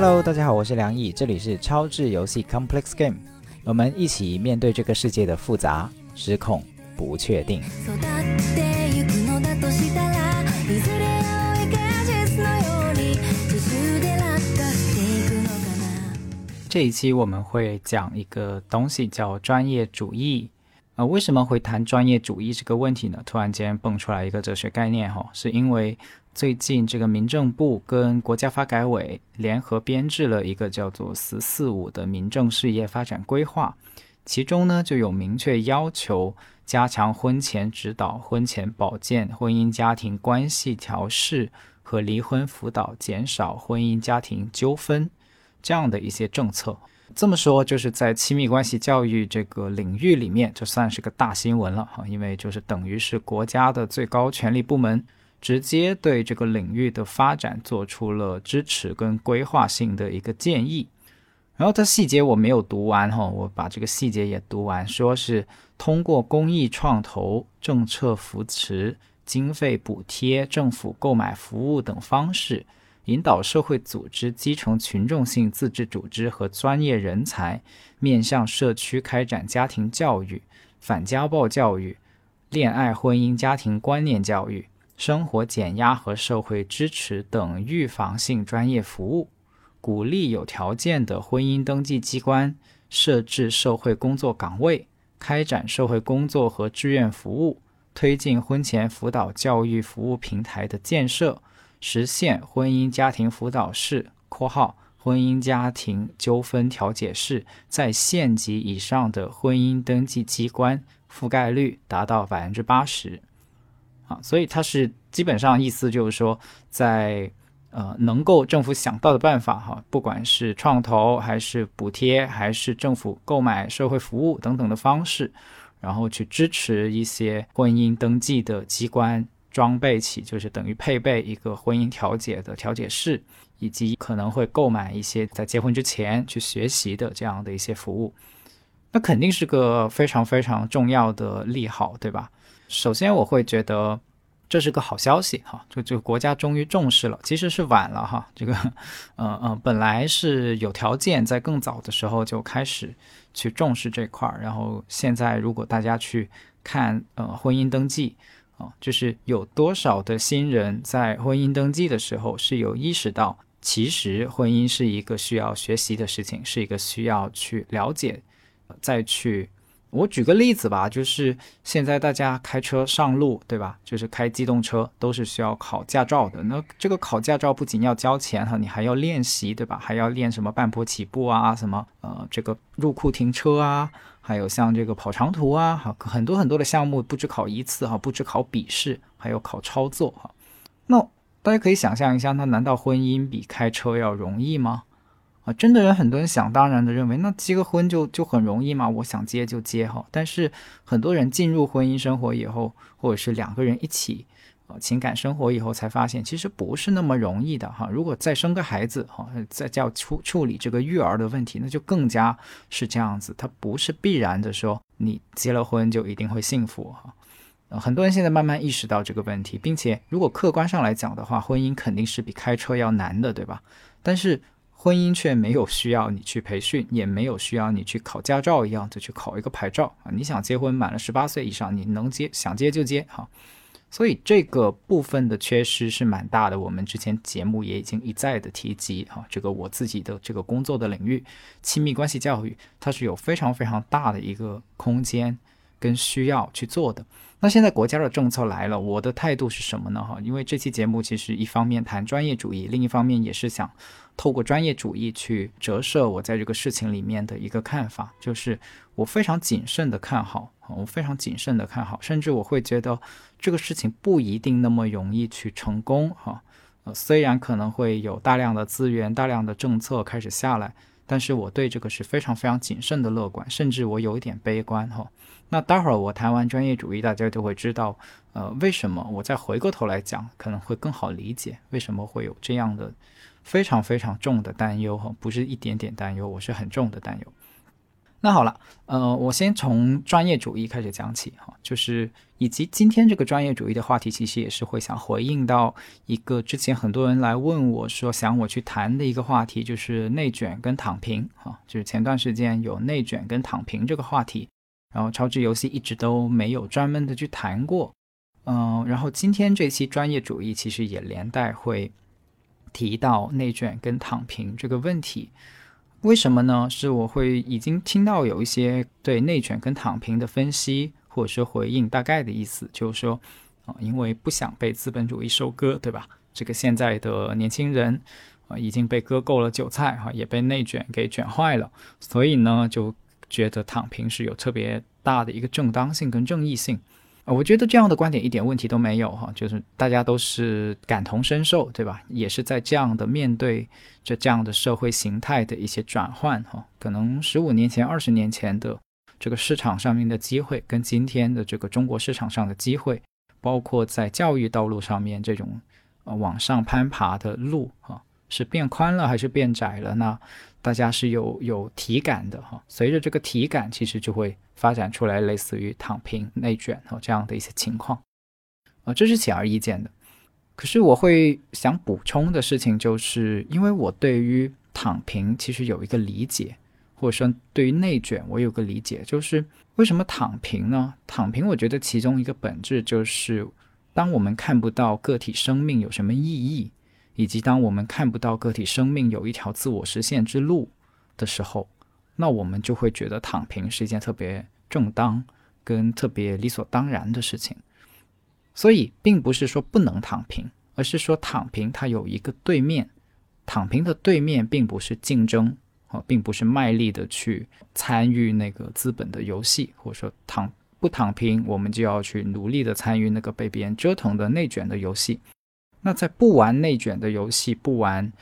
Hello，大家好，我是梁毅，这里是超智游戏 Complex Game，我们一起面对这个世界的复杂、失控、不确定。育ってゆくのだとしたらいずれ青い果実のように途中で落下していくのかな这一期我们会讲一个东西叫专业主义。呃，为什么会谈专业主义这个问题呢？突然间蹦出来一个哲学概念哈，是因为 最近这个民政部跟国家发改委联合编制了一个叫做“十四五”的民政事业发展规划，其中呢就有明确要求加强婚前指导、婚前保健、婚姻家庭关系调试和离婚辅导，减少婚姻家庭纠纷这样的一些政策。这么说，就是在亲密关系教育这个领域里面，就算是个大新闻了哈，因为就是等于是国家的最高权力部门直接对这个领域的发展做出了支持跟规划性的一个建议。然后它细节我没有读完哈，我把这个细节也读完，说是通过公益创投、政策扶持、经费补贴、政府购买服务等方式。引导社会组织、基层群众性自治组织和专业人才面向社区开展家庭教育、反家暴教育、恋爱、婚姻、家庭观念教育、生活减压和社会支持等预防性专业服务，鼓励有条件的婚姻登记机关设置社会工作岗位，开展社会工作和志愿服务，推进婚前辅导教育服务平台的建设。实现婚姻家庭辅导室（括号婚姻家庭纠纷调解室）在县级以上的婚姻登记机关覆盖率达到百分之八十。所以它是基本上意思就是说，在呃能够政府想到的办法哈，不管是创投还是补贴，还是政府购买社会服务等等的方式，然后去支持一些婚姻登记的机关。装备起就是等于配备一个婚姻调解的调解室，以及可能会购买一些在结婚之前去学习的这样的一些服务，那肯定是个非常非常重要的利好，对吧？首先我会觉得这是个好消息哈，就就国家终于重视了，其实是晚了哈，这个，嗯嗯，本来是有条件在更早的时候就开始去重视这块儿，然后现在如果大家去看呃婚姻登记。啊就是有多少的新人在婚姻登记的时候是有意识到，其实婚姻是一个需要学习的事情，是一个需要去了解，再去。我举个例子吧，就是现在大家开车上路，对吧？就是开机动车都是需要考驾照的。那这个考驾照不仅要交钱哈，你还要练习，对吧？还要练什么半坡起步啊，什么呃这个入库停车啊。还有像这个跑长途啊，哈，很多很多的项目不止考一次哈，不止考笔试，还有考操作哈。那大家可以想象一下，那难道婚姻比开车要容易吗？真的人很多人想当然的认为，那结个婚就就很容易吗？我想结就结哈。但是很多人进入婚姻生活以后，或者是两个人一起啊。情感生活以后才发现，其实不是那么容易的哈。如果再生个孩子哈，再叫处处理这个育儿的问题，那就更加是这样子。它不是必然的说，你结了婚就一定会幸福哈。很多人现在慢慢意识到这个问题，并且如果客观上来讲的话，婚姻肯定是比开车要难的，对吧？但是婚姻却没有需要你去培训，也没有需要你去考驾照一样就去考一个牌照啊。你想结婚，满了十八岁以上，你能结想结就结哈。所以这个部分的缺失是蛮大的，我们之前节目也已经一再的提及哈，这个我自己的这个工作的领域，亲密关系教育，它是有非常非常大的一个空间跟需要去做的。那现在国家的政策来了，我的态度是什么呢？哈，因为这期节目其实一方面谈专业主义，另一方面也是想透过专业主义去折射我在这个事情里面的一个看法，就是我非常谨慎的看好。我非常谨慎的看好，甚至我会觉得这个事情不一定那么容易去成功哈。呃，虽然可能会有大量的资源、大量的政策开始下来，但是我对这个是非常非常谨慎的乐观，甚至我有一点悲观哈。那待会儿我谈完专业主义，大家就会知道，呃，为什么我再回过头来讲，可能会更好理解为什么会有这样的非常非常重的担忧哈，不是一点点担忧，我是很重的担忧。那好了，呃，我先从专业主义开始讲起哈，就是以及今天这个专业主义的话题，其实也是会想回应到一个之前很多人来问我说想我去谈的一个话题，就是内卷跟躺平哈，就是前段时间有内卷跟躺平这个话题，然后超智游戏一直都没有专门的去谈过，嗯，然后今天这期专业主义其实也连带会提到内卷跟躺平这个问题。为什么呢？是我会已经听到有一些对内卷跟躺平的分析，或者是回应，大概的意思就是说，啊，因为不想被资本主义收割，对吧？这个现在的年轻人啊，已经被割够了韭菜，哈，也被内卷给卷坏了，所以呢，就觉得躺平是有特别大的一个正当性跟正义性。啊，我觉得这样的观点一点问题都没有哈，就是大家都是感同身受，对吧？也是在这样的面对着这样的社会形态的一些转换哈，可能十五年前、二十年前的这个市场上面的机会，跟今天的这个中国市场上的机会，包括在教育道路上面这种呃往上攀爬的路哈，是变宽了还是变窄了呢？大家是有有体感的哈，随着这个体感，其实就会发展出来类似于躺平、内卷和这样的一些情况，啊，这是显而易见的。可是我会想补充的事情，就是因为我对于躺平其实有一个理解，或者说对于内卷我有个理解，就是为什么躺平呢？躺平，我觉得其中一个本质就是，当我们看不到个体生命有什么意义。以及当我们看不到个体生命有一条自我实现之路的时候，那我们就会觉得躺平是一件特别正当跟特别理所当然的事情。所以，并不是说不能躺平，而是说躺平它有一个对面，躺平的对面并不是竞争啊，并不是卖力的去参与那个资本的游戏，或者说躺不躺平，我们就要去努力的参与那个被别人折腾的内卷的游戏。那在不玩内卷的游戏，不玩，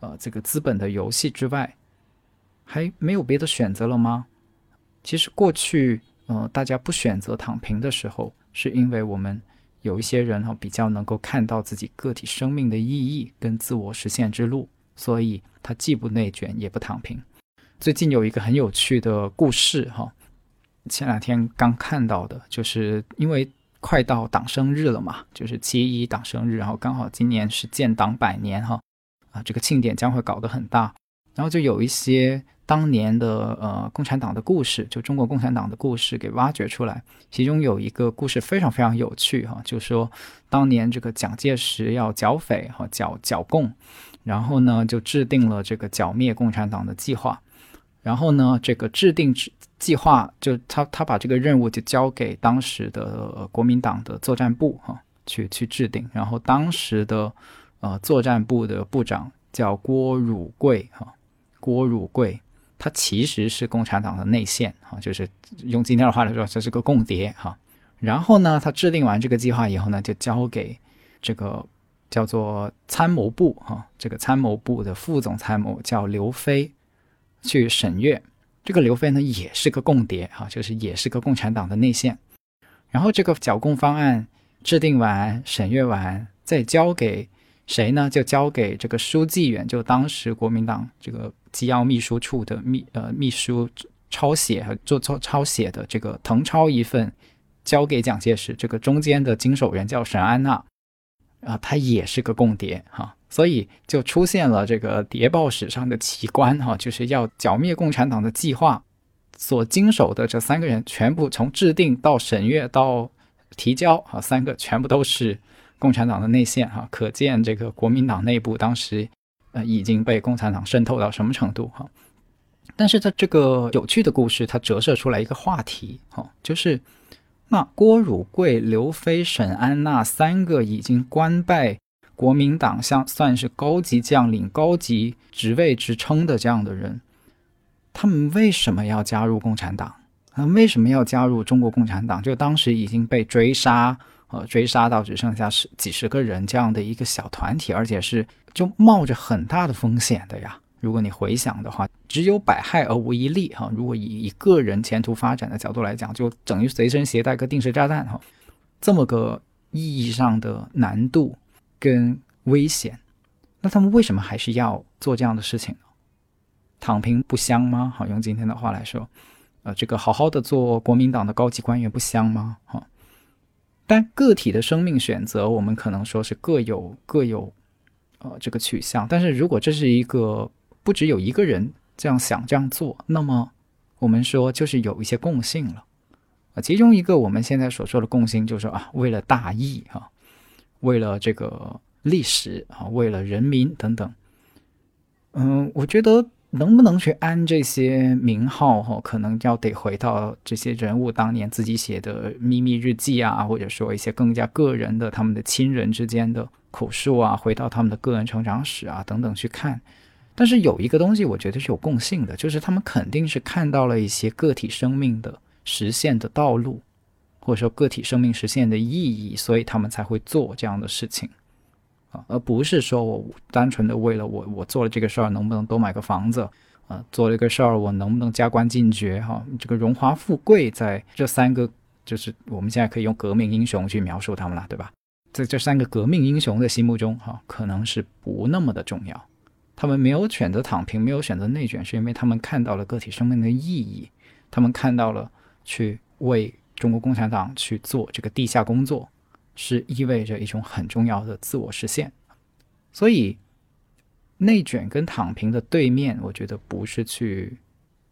呃，这个资本的游戏之外，还没有别的选择了吗？其实过去，呃，大家不选择躺平的时候，是因为我们有一些人哈，比较能够看到自己个体生命的意义跟自我实现之路，所以他既不内卷也不躺平。最近有一个很有趣的故事哈，前两天刚看到的，就是因为。快到党生日了嘛，就是七一党生日，然后刚好今年是建党百年哈，啊，这个庆典将会搞得很大，然后就有一些当年的呃共产党的故事，就中国共产党的故事给挖掘出来，其中有一个故事非常非常有趣哈，就说当年这个蒋介石要剿匪哈，剿剿共，然后呢就制定了这个剿灭共产党的计划，然后呢这个制定制。计划就他他把这个任务就交给当时的国民党的作战部哈去去制定，然后当时的呃作战部的部长叫郭汝贵哈，郭汝贵他其实是共产党的内线哈，就是用今天的话来说，这是个共谍哈。然后呢，他制定完这个计划以后呢，就交给这个叫做参谋部哈，这个参谋部的副总参谋叫刘飞去审阅。这个刘飞呢也是个共谍哈，就是也是个共产党的内线。然后这个剿共方案制定完、审阅完，再交给谁呢？就交给这个书记员，就当时国民党这个机要秘书处的秘呃秘书抄写和做抄抄写的这个誊抄一份，交给蒋介石。这个中间的经手人叫沈安娜，啊，他也是个共谍哈。所以就出现了这个谍报史上的奇观哈，就是要剿灭共产党的计划所经手的这三个人，全部从制定到审阅到提交啊，三个全部都是共产党的内线哈，可见这个国民党内部当时呃已经被共产党渗透到什么程度哈。但是在这个有趣的故事，它折射出来一个话题哈，就是那郭汝瑰、刘飞、沈安娜三个已经官拜。国民党像算是高级将领、高级职位职称的这样的人，他们为什么要加入共产党？啊，为什么要加入中国共产党？就当时已经被追杀，呃，追杀到只剩下十几十个人这样的一个小团体，而且是就冒着很大的风险的呀。如果你回想的话，只有百害而无一利哈。如果以以个人前途发展的角度来讲，就等于随身携带个定时炸弹哈。这么个意义上的难度。跟危险，那他们为什么还是要做这样的事情呢？躺平不香吗？好，用今天的话来说，呃，这个好好的做国民党的高级官员不香吗？哈，但个体的生命选择，我们可能说是各有各有，呃，这个取向。但是如果这是一个不只有一个人这样想这样做，那么我们说就是有一些共性了。啊，其中一个我们现在所说的共性就是说啊，为了大义哈，为了这个历史啊，为了人民等等。嗯，我觉得。能不能去安这些名号哈？可能要得回到这些人物当年自己写的秘密日记啊，或者说一些更加个人的他们的亲人之间的口述啊，回到他们的个人成长史啊等等去看。但是有一个东西，我觉得是有共性的，就是他们肯定是看到了一些个体生命的实现的道路，或者说个体生命实现的意义，所以他们才会做这样的事情。啊，而不是说我单纯的为了我我做了这个事儿能不能多买个房子啊，做了一个事儿我能不能加官进爵哈？这个荣华富贵在这三个就是我们现在可以用革命英雄去描述他们了，对吧？在这三个革命英雄的心目中哈，可能是不那么的重要。他们没有选择躺平，没有选择内卷，是因为他们看到了个体生命的意义，他们看到了去为中国共产党去做这个地下工作。是意味着一种很重要的自我实现，所以内卷跟躺平的对面，我觉得不是去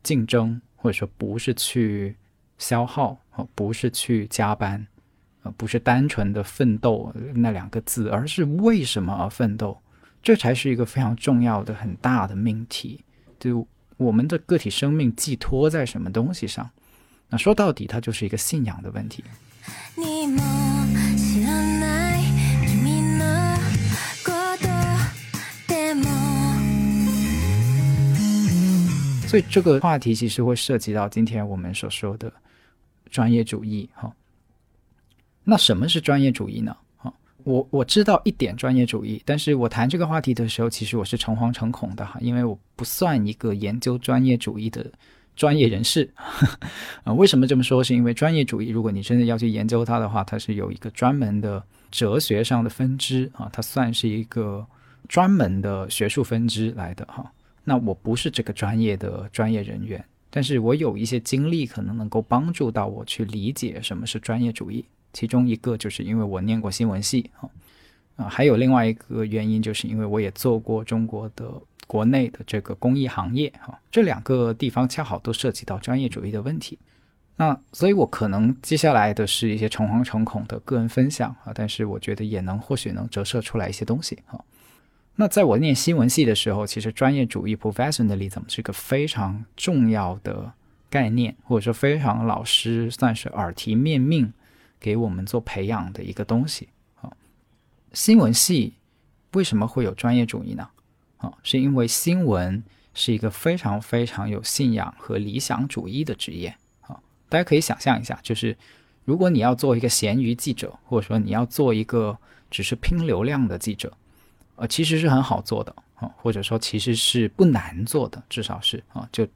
竞争，或者说不是去消耗，不是去加班，呃，不是单纯的奋斗那两个字，而是为什么而奋斗，这才是一个非常重要的、很大的命题。就我们的个体生命寄托在什么东西上？那说到底，它就是一个信仰的问题。所以这个话题其实会涉及到今天我们所说的专业主义哈。那什么是专业主义呢？哈，我我知道一点专业主义，但是我谈这个话题的时候，其实我是诚惶诚恐的哈，因为我不算一个研究专业主义的专业人士啊。为什么这么说？是因为专业主义，如果你真的要去研究它的话，它是有一个专门的哲学上的分支啊，它算是一个专门的学术分支来的哈。那我不是这个专业的专业人员，但是我有一些经历，可能能够帮助到我去理解什么是专业主义。其中一个就是因为我念过新闻系，啊，啊，还有另外一个原因，就是因为我也做过中国的国内的这个公益行业，哈，这两个地方恰好都涉及到专业主义的问题。那所以，我可能接下来的是一些诚惶诚恐的个人分享啊，但是我觉得也能或许能折射出来一些东西，哈。那在我念新闻系的时候，其实专业主义 （professionalism） 是一个非常重要的概念，或者说非常老师算是耳提面命给我们做培养的一个东西。新闻系为什么会有专业主义呢？啊，是因为新闻是一个非常非常有信仰和理想主义的职业。啊，大家可以想象一下，就是如果你要做一个闲鱼记者，或者说你要做一个只是拼流量的记者。呃，其实是很好做的啊，或者说其实是不难做的，至少是啊，就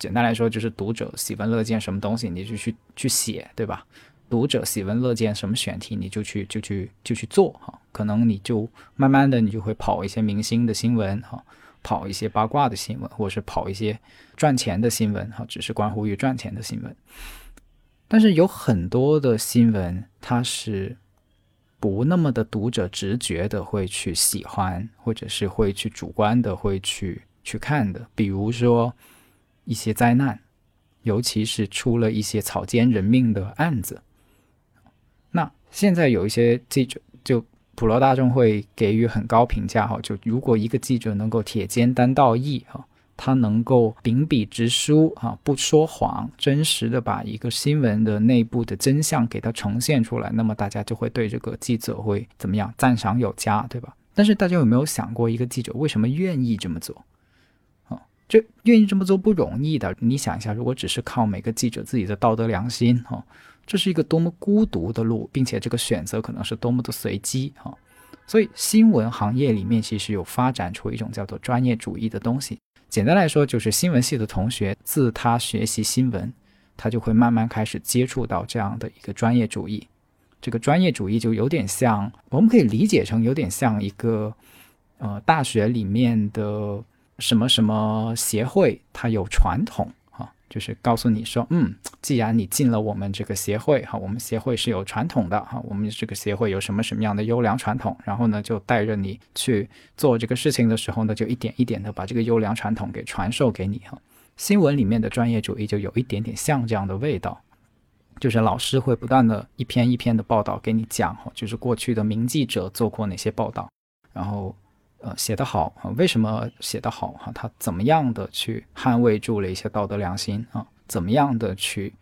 简单来说，就是读者喜闻乐见什么东西，你就去去写，对吧？读者喜闻乐见什么选题，你就去就去就去做哈。可能你就慢慢的，你就会跑一些明星的新闻哈，跑一些八卦的新闻，或者是跑一些赚钱的新闻哈，只是关乎于赚钱的新闻。但是有很多的新闻，它是。不那么的读者直觉的会去喜欢，或者是会去主观的会去去看的，比如说一些灾难，尤其是出了一些草菅人命的案子。现在有一些记者，就普罗大众会给予很高评价哈，就如果一个记者能够铁肩担道义哈。他能够秉笔直书啊，不说谎，真实的把一个新闻的内部的真相给它呈现出来，那么大家就会对这个记者会怎么样赞赏有加，对吧？但是大家有没有想过，一个记者为什么愿意这么做？啊，这愿意这么做不容易的。你想一下，如果只是靠每个记者自己的道德良心，哈，这是一个多么孤独的路，并且这个选择可能是多么的随机，啊。所以新闻行业里面其实有发展出一种叫做专业主义的东西。简单来说，就是新闻系的同学自他学习新闻，他就会慢慢开始接触到这样的一个专业主义。这个专业主义就有点像，我们可以理解成有点像一个，呃，大学里面的什么什么协会，它有传统，就是告诉你说，嗯，既然你进了我们这个协会哈，我们协会是有传统的哈，我们这个协会有什么什么样的优良传统，然后呢，就带着你去做这个事情的时候呢，就一点一点的把这个优良传统给传授给你哈。新闻里面的专业主义就有一点点像这样的味道，就是老师会不断的一篇一篇的报道给你讲哈，就是过去的名记者做过哪些报道，然后。呃，写得好啊？为什么写得好哈？他怎么样的去捍卫住了一些道德良心啊？怎么样的去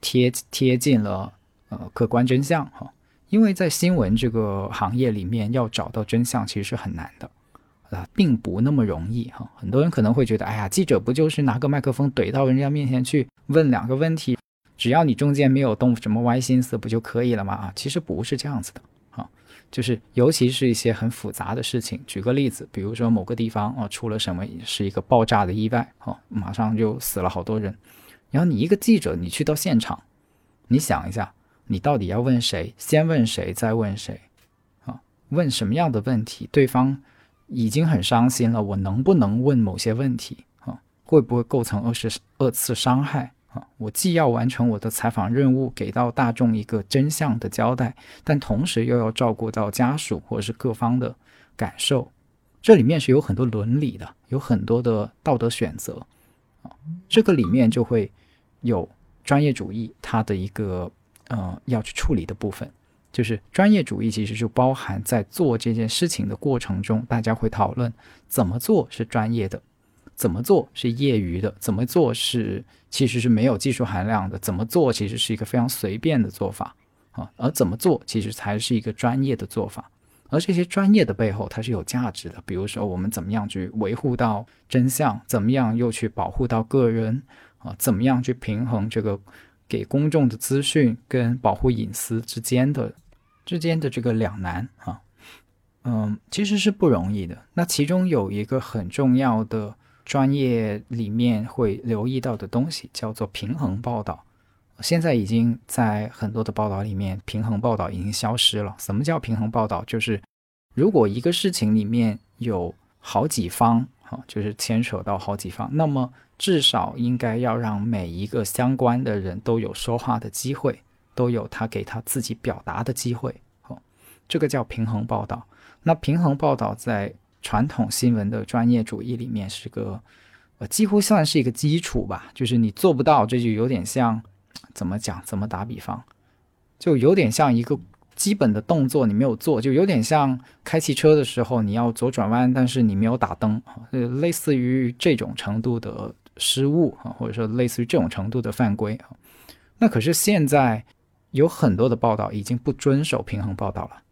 贴贴近了呃客观真相哈？因为在新闻这个行业里面，要找到真相其实是很难的啊，并不那么容易哈。很多人可能会觉得，哎呀，记者不就是拿个麦克风怼到人家面前去问两个问题，只要你中间没有动什么歪心思，不就可以了吗？啊，其实不是这样子的。就是，尤其是一些很复杂的事情。举个例子，比如说某个地方哦出了什么，是一个爆炸的意外哦，马上就死了好多人。然后你一个记者，你去到现场，你想一下，你到底要问谁？先问谁，再问谁？啊，问什么样的问题？对方已经很伤心了，我能不能问某些问题？啊，会不会构成二次二次伤害？啊，我既要完成我的采访任务，给到大众一个真相的交代，但同时又要照顾到家属或者是各方的感受，这里面是有很多伦理的，有很多的道德选择，这个里面就会有专业主义它的一个呃要去处理的部分，就是专业主义其实就包含在做这件事情的过程中，大家会讨论怎么做是专业的。怎么做是业余的，怎么做是其实是没有技术含量的，怎么做其实是一个非常随便的做法啊，而怎么做其实才是一个专业的做法，而这些专业的背后它是有价值的，比如说我们怎么样去维护到真相，怎么样又去保护到个人啊，怎么样去平衡这个给公众的资讯跟保护隐私之间的之间的这个两难啊，嗯，其实是不容易的。那其中有一个很重要的。专业里面会留意到的东西叫做平衡报道，现在已经在很多的报道里面，平衡报道已经消失了。什么叫平衡报道？就是如果一个事情里面有好几方，哈，就是牵扯到好几方，那么至少应该要让每一个相关的人都有说话的机会，都有他给他自己表达的机会，哦，这个叫平衡报道。那平衡报道在。传统新闻的专业主义里面是个，呃，几乎算是一个基础吧。就是你做不到，这就有点像，怎么讲？怎么打比方？就有点像一个基本的动作你没有做，就有点像开汽车的时候你要左转弯，但是你没有打灯，呃，类似于这种程度的失误啊，或者说类似于这种程度的犯规啊。那可是现在有很多的报道已经不遵守平衡报道了。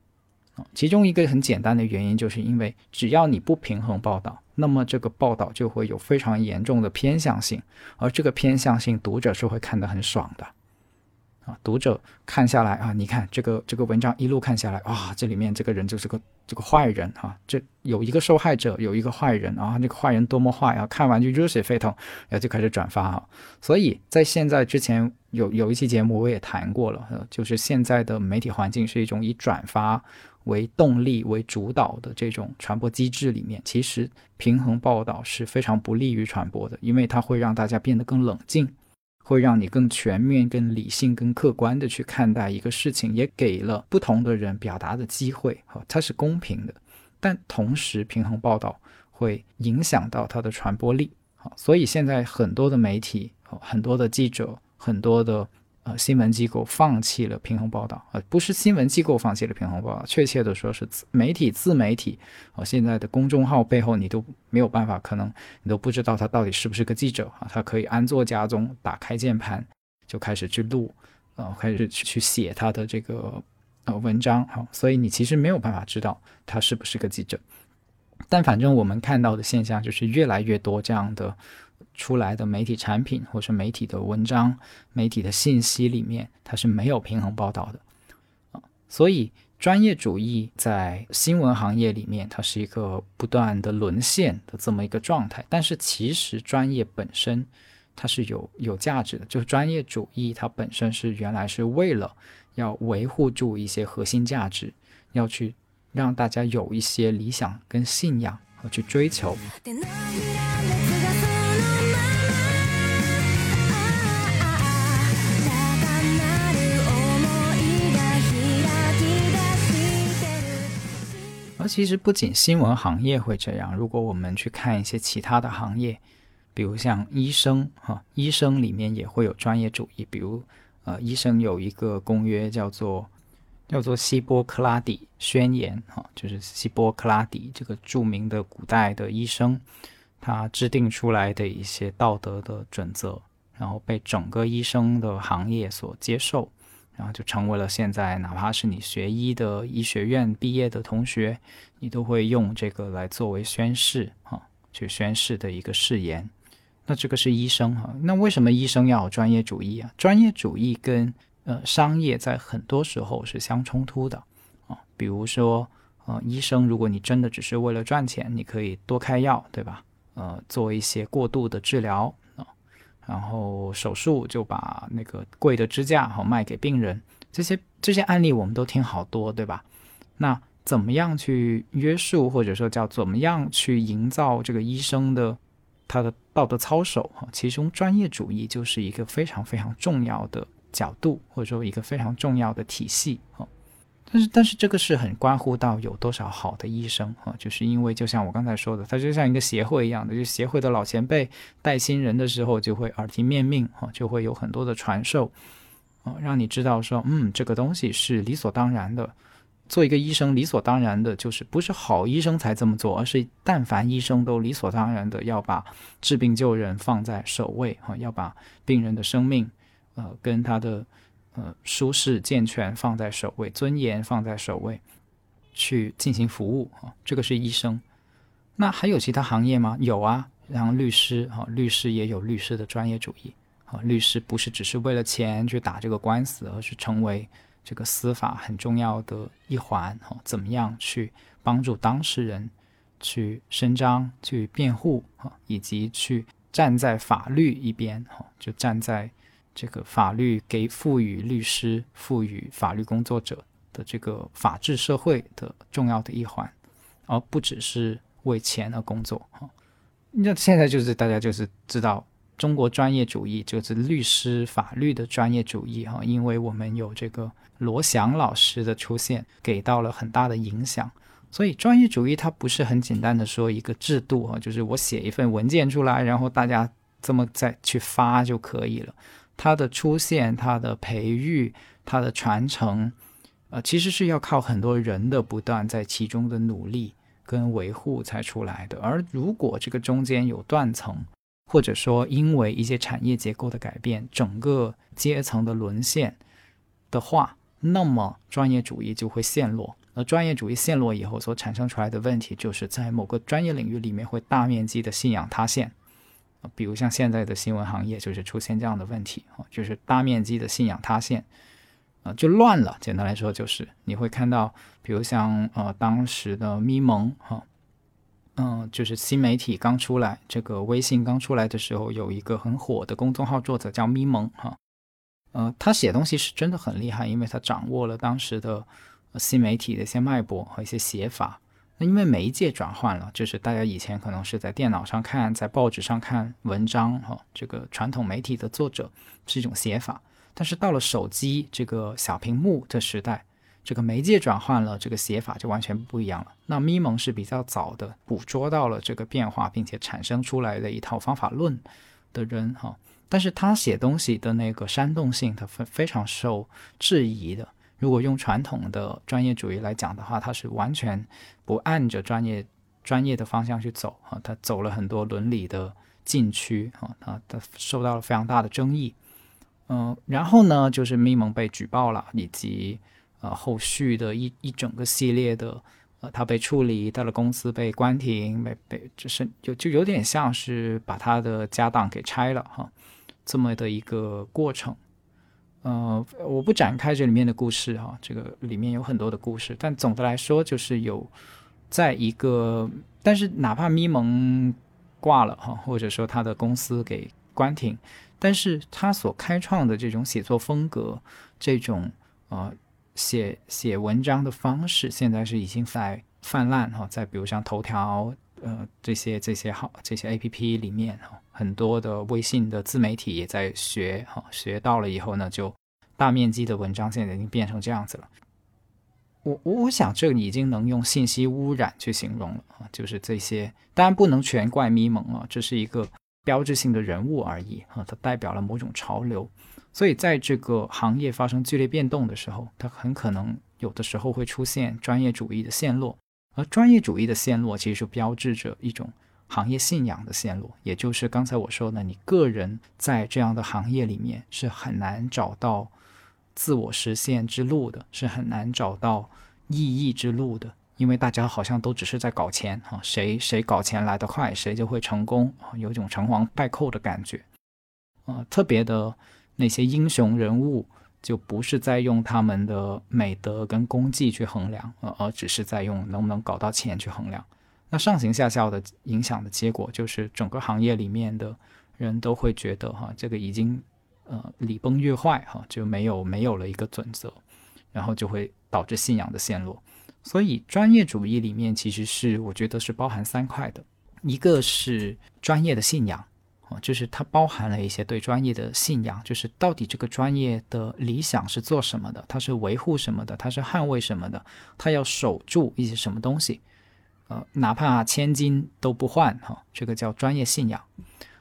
其中一个很简单的原因，就是因为只要你不平衡报道，那么这个报道就会有非常严重的偏向性，而这个偏向性，读者是会看得很爽的。啊，读者看下来啊，你看这个这个文章一路看下来，哇，这里面这个人就是个这个坏人啊，这有一个受害者，有一个坏人啊，那个坏人多么坏啊，看完就热血沸腾，然后就开始转发啊。所以在现在之前有有一期节目我也谈过了，就是现在的媒体环境是一种以转发。为动力为主导的这种传播机制里面，其实平衡报道是非常不利于传播的，因为它会让大家变得更冷静，会让你更全面、更理性、更客观的去看待一个事情，也给了不同的人表达的机会。哈，它是公平的，但同时平衡报道会影响到它的传播力。好，所以现在很多的媒体、很多的记者、很多的。呃，新闻机构放弃了平衡报道，呃，不是新闻机构放弃了平衡报道，确切的说是媒体自媒体，啊，现在的公众号背后你都没有办法，可能你都不知道他到底是不是个记者啊，他可以安坐家中，打开键盘就开始去录，呃，开始去去写他的这个呃文章，好，所以你其实没有办法知道他是不是个记者，但反正我们看到的现象就是越来越多这样的。出来的媒体产品，或是媒体的文章、媒体的信息里面，它是没有平衡报道的啊。所以，专业主义在新闻行业里面，它是一个不断的沦陷的这么一个状态。但是，其实专业本身它是有有价值的，就是专业主义它本身是原来是为了要维护住一些核心价值，要去让大家有一些理想跟信仰和去追求。而其实不仅新闻行业会这样，如果我们去看一些其他的行业，比如像医生哈，医生里面也会有专业主义，比如呃，医生有一个公约叫做叫做希波克拉底宣言哈，就是希波克拉底这个著名的古代的医生，他制定出来的一些道德的准则，然后被整个医生的行业所接受。然后就成为了现在，哪怕是你学医的医学院毕业的同学，你都会用这个来作为宣誓啊，去宣誓的一个誓言。那这个是医生哈，那为什么医生要有专业主义啊？专业主义跟呃商业在很多时候是相冲突的啊。比如说呃，医生如果你真的只是为了赚钱，你可以多开药，对吧？呃，做一些过度的治疗。然后手术就把那个贵的支架好卖给病人，这些这些案例我们都听好多，对吧？那怎么样去约束，或者说叫怎么样去营造这个医生的他的道德操守？哈，其中专业主义就是一个非常非常重要的角度，或者说一个非常重要的体系，哈。但是，但是这个是很关乎到有多少好的医生啊，就是因为就像我刚才说的，他就像一个协会一样的，就协会的老前辈带新人的时候就会耳提面命啊，就会有很多的传授啊，让你知道说，嗯，这个东西是理所当然的。做一个医生理所当然的就是不是好医生才这么做，而是但凡医生都理所当然的要把治病救人放在首位啊，要把病人的生命呃跟他的。呃，舒适健全放在首位，尊严放在首位，去进行服务啊，这个是医生。那还有其他行业吗？有啊，然后律师哈，律师也有律师的专业主义啊，律师不是只是为了钱去打这个官司，而是成为这个司法很重要的一环哈。怎么样去帮助当事人去伸张、去辩护啊，以及去站在法律一边哈，就站在。这个法律给赋予律师、赋予法律工作者的这个法治社会的重要的一环，而不只是为钱而工作哈。那现在就是大家就是知道中国专业主义就是律师法律的专业主义哈，因为我们有这个罗翔老师的出现，给到了很大的影响。所以专业主义它不是很简单的说一个制度啊，就是我写一份文件出来，然后大家这么再去发就可以了。它的出现、它的培育、它的传承，呃，其实是要靠很多人的不断在其中的努力跟维护才出来的。而如果这个中间有断层，或者说因为一些产业结构的改变，整个阶层的沦陷的话，那么专业主义就会陷落。而专业主义陷落以后所产生出来的问题，就是在某个专业领域里面会大面积的信仰塌陷。比如像现在的新闻行业，就是出现这样的问题啊，就是大面积的信仰塌陷，啊，就乱了。简单来说，就是你会看到，比如像呃当时的咪蒙哈，嗯，就是新媒体刚出来，这个微信刚出来的时候，有一个很火的公众号作者叫咪蒙哈，呃，他写东西是真的很厉害，因为他掌握了当时的新媒体的一些脉搏和一些写法。那因为媒介转换了，就是大家以前可能是在电脑上看，在报纸上看文章，哈，这个传统媒体的作者是一种写法，但是到了手机这个小屏幕的时代，这个媒介转换了，这个写法就完全不一样了。那咪蒙是比较早的捕捉到了这个变化，并且产生出来的一套方法论的人，哈，但是他写东西的那个煽动性，他非非常受质疑的。如果用传统的专业主义来讲的话，他是完全不按着专业专业的方向去走啊，他走了很多伦理的禁区啊，他他受到了非常大的争议。嗯，然后呢，就是咪蒙被举报了，以及呃后续的一一整个系列的呃，他被处理，他的公司被关停，被被就是就就有点像是把他的家当给拆了哈，这么的一个过程。呃，我不展开这里面的故事哈，这个里面有很多的故事，但总的来说就是有，在一个，但是哪怕咪蒙挂了哈，或者说他的公司给关停，但是他所开创的这种写作风格，这种呃写写文章的方式，现在是已经在泛滥哈，在比如像头条呃这些这些好这些 A P P 里面哈。很多的微信的自媒体也在学，哈，学到了以后呢，就大面积的文章现在已经变成这样子了。我我我想这个已经能用信息污染去形容了啊，就是这些，当然不能全怪咪蒙啊，这是一个标志性的人物而已啊，它代表了某种潮流，所以在这个行业发生剧烈变动的时候，它很可能有的时候会出现专业主义的陷落，而专业主义的陷落其实就标志着一种行业信仰的线路，也就是刚才我说的，你个人在这样的行业里面是很难找到。自我实现之路的是很难找到意义之路的，因为大家好像都只是在搞钱哈，谁谁搞钱来得快，谁就会成功啊，有一种成王败寇的感觉啊。特别的那些英雄人物，就不是在用他们的美德跟功绩去衡量，而而只是在用能不能搞到钱去衡量。那上行下效的影响的结果，就是整个行业里面的人都会觉得哈，这个已经。呃，礼崩乐坏哈，就没有没有了一个准则，然后就会导致信仰的陷落。所以专业主义里面其实是我觉得是包含三块的，一个是专业的信仰啊，就是它包含了一些对专业的信仰，就是到底这个专业的理想是做什么的，它是维护什么的，它是捍卫什么的，它要守住一些什么东西，呃，哪怕千金都不换哈，这个叫专业信仰。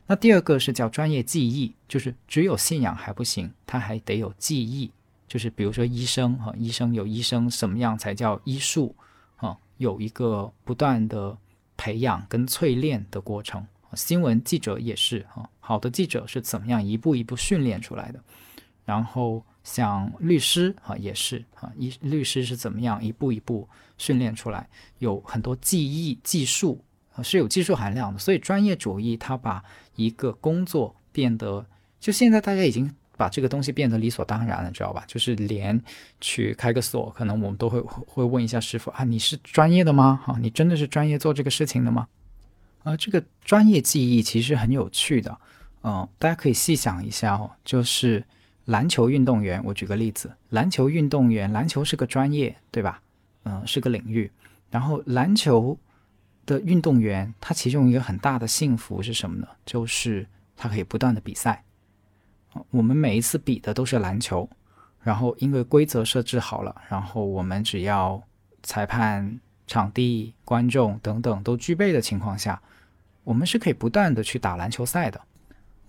那第二个是叫专业技艺，就是只有信仰还不行，他还得有技艺，就是比如说医生哈，医生有医生什么样才叫医术啊，有一个不断的培养跟淬炼的过程。新闻记者也是哈，好的记者是怎么样一步一步训练出来的，然后像律师哈也是哈，一律师是怎么样一步一步训练出来，有很多技艺技术。是有技术含量的，所以专业主义它把一个工作变得，就现在大家已经把这个东西变得理所当然了，知道吧？就是连去开个锁，可能我们都会会问一下师傅啊，你是专业的吗？哈，你真的是专业做这个事情的吗？啊，这个专业技艺其实很有趣的，嗯，大家可以细想一下哦，就是篮球运动员，我举个例子，篮球运动员，篮球是个专业，对吧？嗯，是个领域，然后篮球。的运动员，他其中一个很大的幸福是什么呢？就是他可以不断的比赛。我们每一次比的都是篮球，然后因为规则设置好了，然后我们只要裁判、场地、观众等等都具备的情况下，我们是可以不断的去打篮球赛的。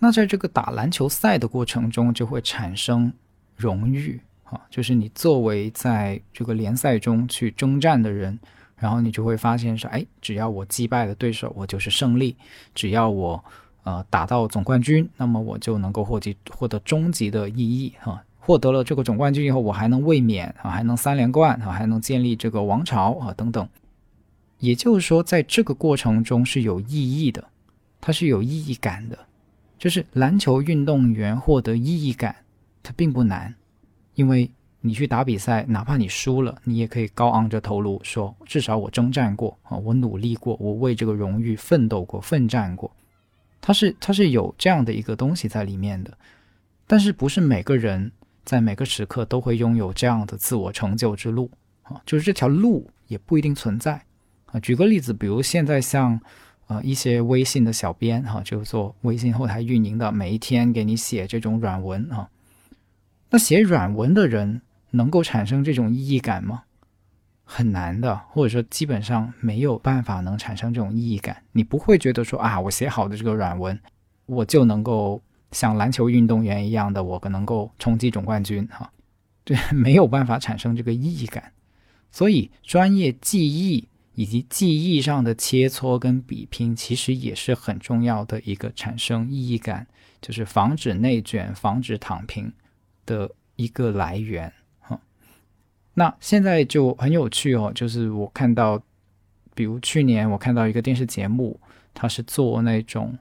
那在这个打篮球赛的过程中，就会产生荣誉啊，就是你作为在这个联赛中去征战的人。然后你就会发现说，哎，只要我击败了对手，我就是胜利；只要我呃打到总冠军，那么我就能够获得获得终极的意义哈。获得了这个总冠军以后，我还能卫冕啊，还能三连冠啊，还能建立这个王朝啊等等。也就是说，在这个过程中是有意义的，它是有意义感的。就是篮球运动员获得意义感，它并不难，因为。你去打比赛，哪怕你输了，你也可以高昂着头颅说：“至少我征战过啊，我努力过，我为这个荣誉奋斗过、奋战过。”它是它是有这样的一个东西在里面的，但是不是每个人在每个时刻都会拥有这样的自我成就之路啊？就是这条路也不一定存在啊。举个例子，比如现在像呃一些微信的小编哈，就做微信后台运营的，每一天给你写这种软文啊，那写软文的人。能够产生这种意义感吗？很难的，或者说基本上没有办法能产生这种意义感。你不会觉得说啊，我写好的这个软文，我就能够像篮球运动员一样的，我能够冲击总冠军哈？对，没有办法产生这个意义感。所以，专业技艺以及技艺上的切磋跟比拼，其实也是很重要的一个产生意义感，就是防止内卷、防止躺平的一个来源。那现在就很有趣哦，就是我看到，比如去年我看到一个电视节目，他是做那种，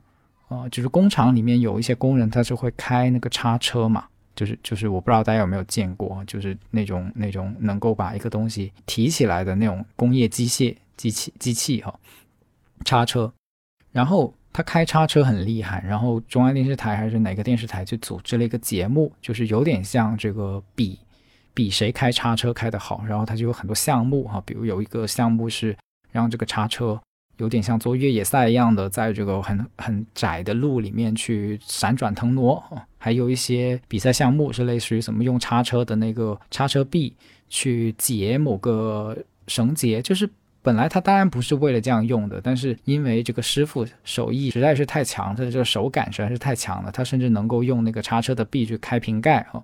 呃，就是工厂里面有一些工人，他是会开那个叉车嘛，就是就是我不知道大家有没有见过，就是那种那种能够把一个东西提起来的那种工业机械机器机器哈，叉车，然后他开叉车很厉害，然后中央电视台还是哪个电视台就组织了一个节目，就是有点像这个比。比谁开叉车开得好，然后他就有很多项目哈，比如有一个项目是让这个叉车有点像做越野赛一样的，在这个很很窄的路里面去闪转腾挪，还有一些比赛项目是类似于什么用叉车的那个叉车臂去解某个绳结，就是本来它当然不是为了这样用的，但是因为这个师傅手艺实在是太强，他的这个手感实在是太强了，他甚至能够用那个叉车的臂去开瓶盖哈，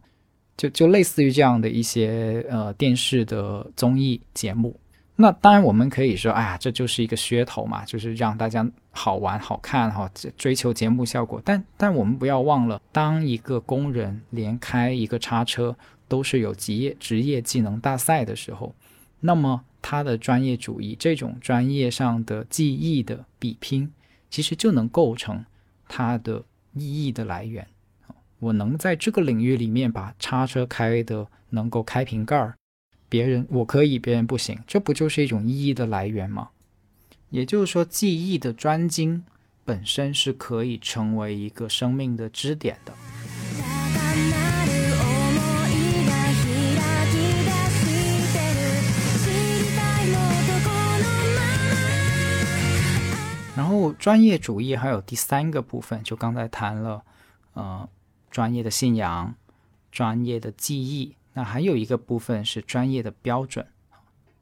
就就类似于这样的一些呃电视的综艺节目。那当然我们可以说，哎呀，这就是一个噱头嘛，就是让大家好玩好看哈，追求节目效果。但但我们不要忘了，当一个工人连开一个叉车都是有职业职业技能大赛的时候，那么他的专业主义这种专业上的技艺的比拼，其实就能构成它的意义的来源。我能在这个领域里面把叉车开的能够开瓶盖儿。别人我可以，别人不行，这不就是一种意义的来源吗？也就是说，技艺的专精本身是可以成为一个生命的支点的。然后，专业主义还有第三个部分，就刚才谈了，呃，专业的信仰、专业的技艺。那还有一个部分是专业的标准，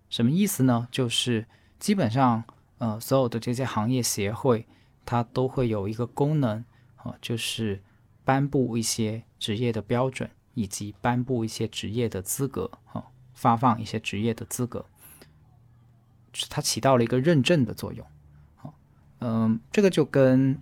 什么意思呢？就是基本上，呃，所有的这些行业协会，它都会有一个功能，啊，就是颁布一些职业的标准，以及颁布一些职业的资格，啊，发放一些职业的资格，它起到了一个认证的作用，嗯，这个就跟，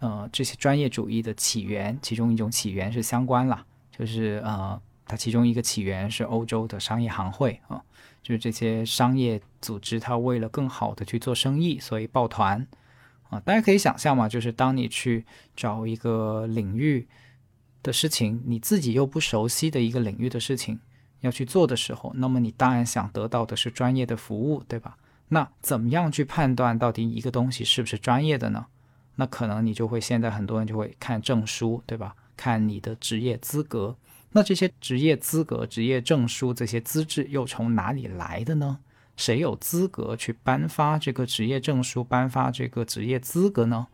呃，这些专业主义的起源，其中一种起源是相关了，就是呃。它其中一个起源是欧洲的商业行会啊，就是这些商业组织，它为了更好的去做生意，所以抱团啊。大家可以想象嘛，就是当你去找一个领域的事情，你自己又不熟悉的一个领域的事情要去做的时候，那么你当然想得到的是专业的服务，对吧？那怎么样去判断到底一个东西是不是专业的呢？那可能你就会现在很多人就会看证书，对吧？看你的职业资格。那这些职业资格、职业证书这些资质又从哪里来的呢？谁有资格去颁发这个职业证书、颁发这个职业资格呢？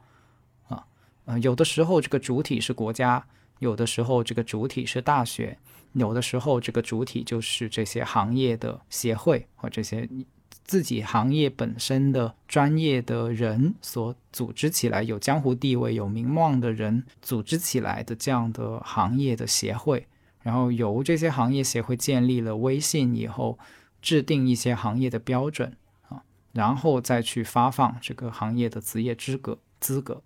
啊，呃，有的时候这个主体是国家，有的时候这个主体是大学，有的时候这个主体就是这些行业的协会和这些自己行业本身的专业的人所组织起来、有江湖地位、有名望的人组织起来的这样的行业的协会。然后由这些行业协会建立了微信以后，制定一些行业的标准啊，然后再去发放这个行业的职业资格资格。